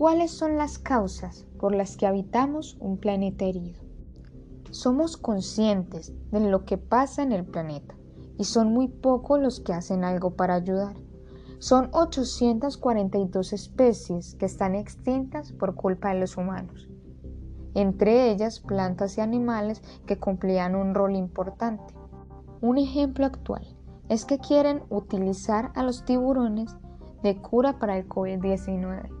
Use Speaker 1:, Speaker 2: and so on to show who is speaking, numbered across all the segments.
Speaker 1: ¿Cuáles son las causas por las que habitamos un planeta herido? Somos conscientes de lo que pasa en el planeta y son muy pocos los que hacen algo para ayudar. Son 842 especies que están extintas por culpa de los humanos, entre ellas plantas y animales que cumplían un rol importante. Un ejemplo actual es que quieren utilizar a los tiburones de cura para el COVID-19,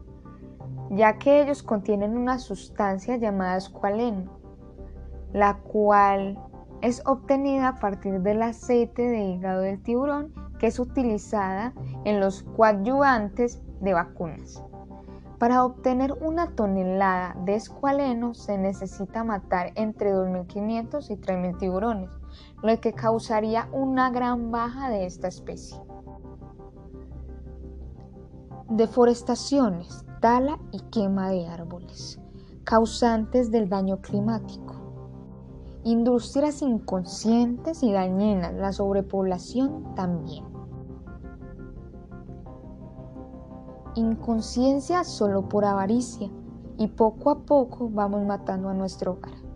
Speaker 1: ya que ellos contienen una sustancia llamada escualeno, la cual es obtenida a partir del aceite de hígado del tiburón que es utilizada en los coadyuvantes de vacunas. Para obtener una tonelada de escualeno se necesita matar entre 2.500 y 3.000 tiburones, lo que causaría una gran baja de esta especie. Deforestaciones, tala y quema de árboles, causantes del daño climático. Industrias inconscientes y dañinas, la sobrepoblación también. Inconsciencia solo por avaricia y poco a poco vamos matando a nuestro hogar.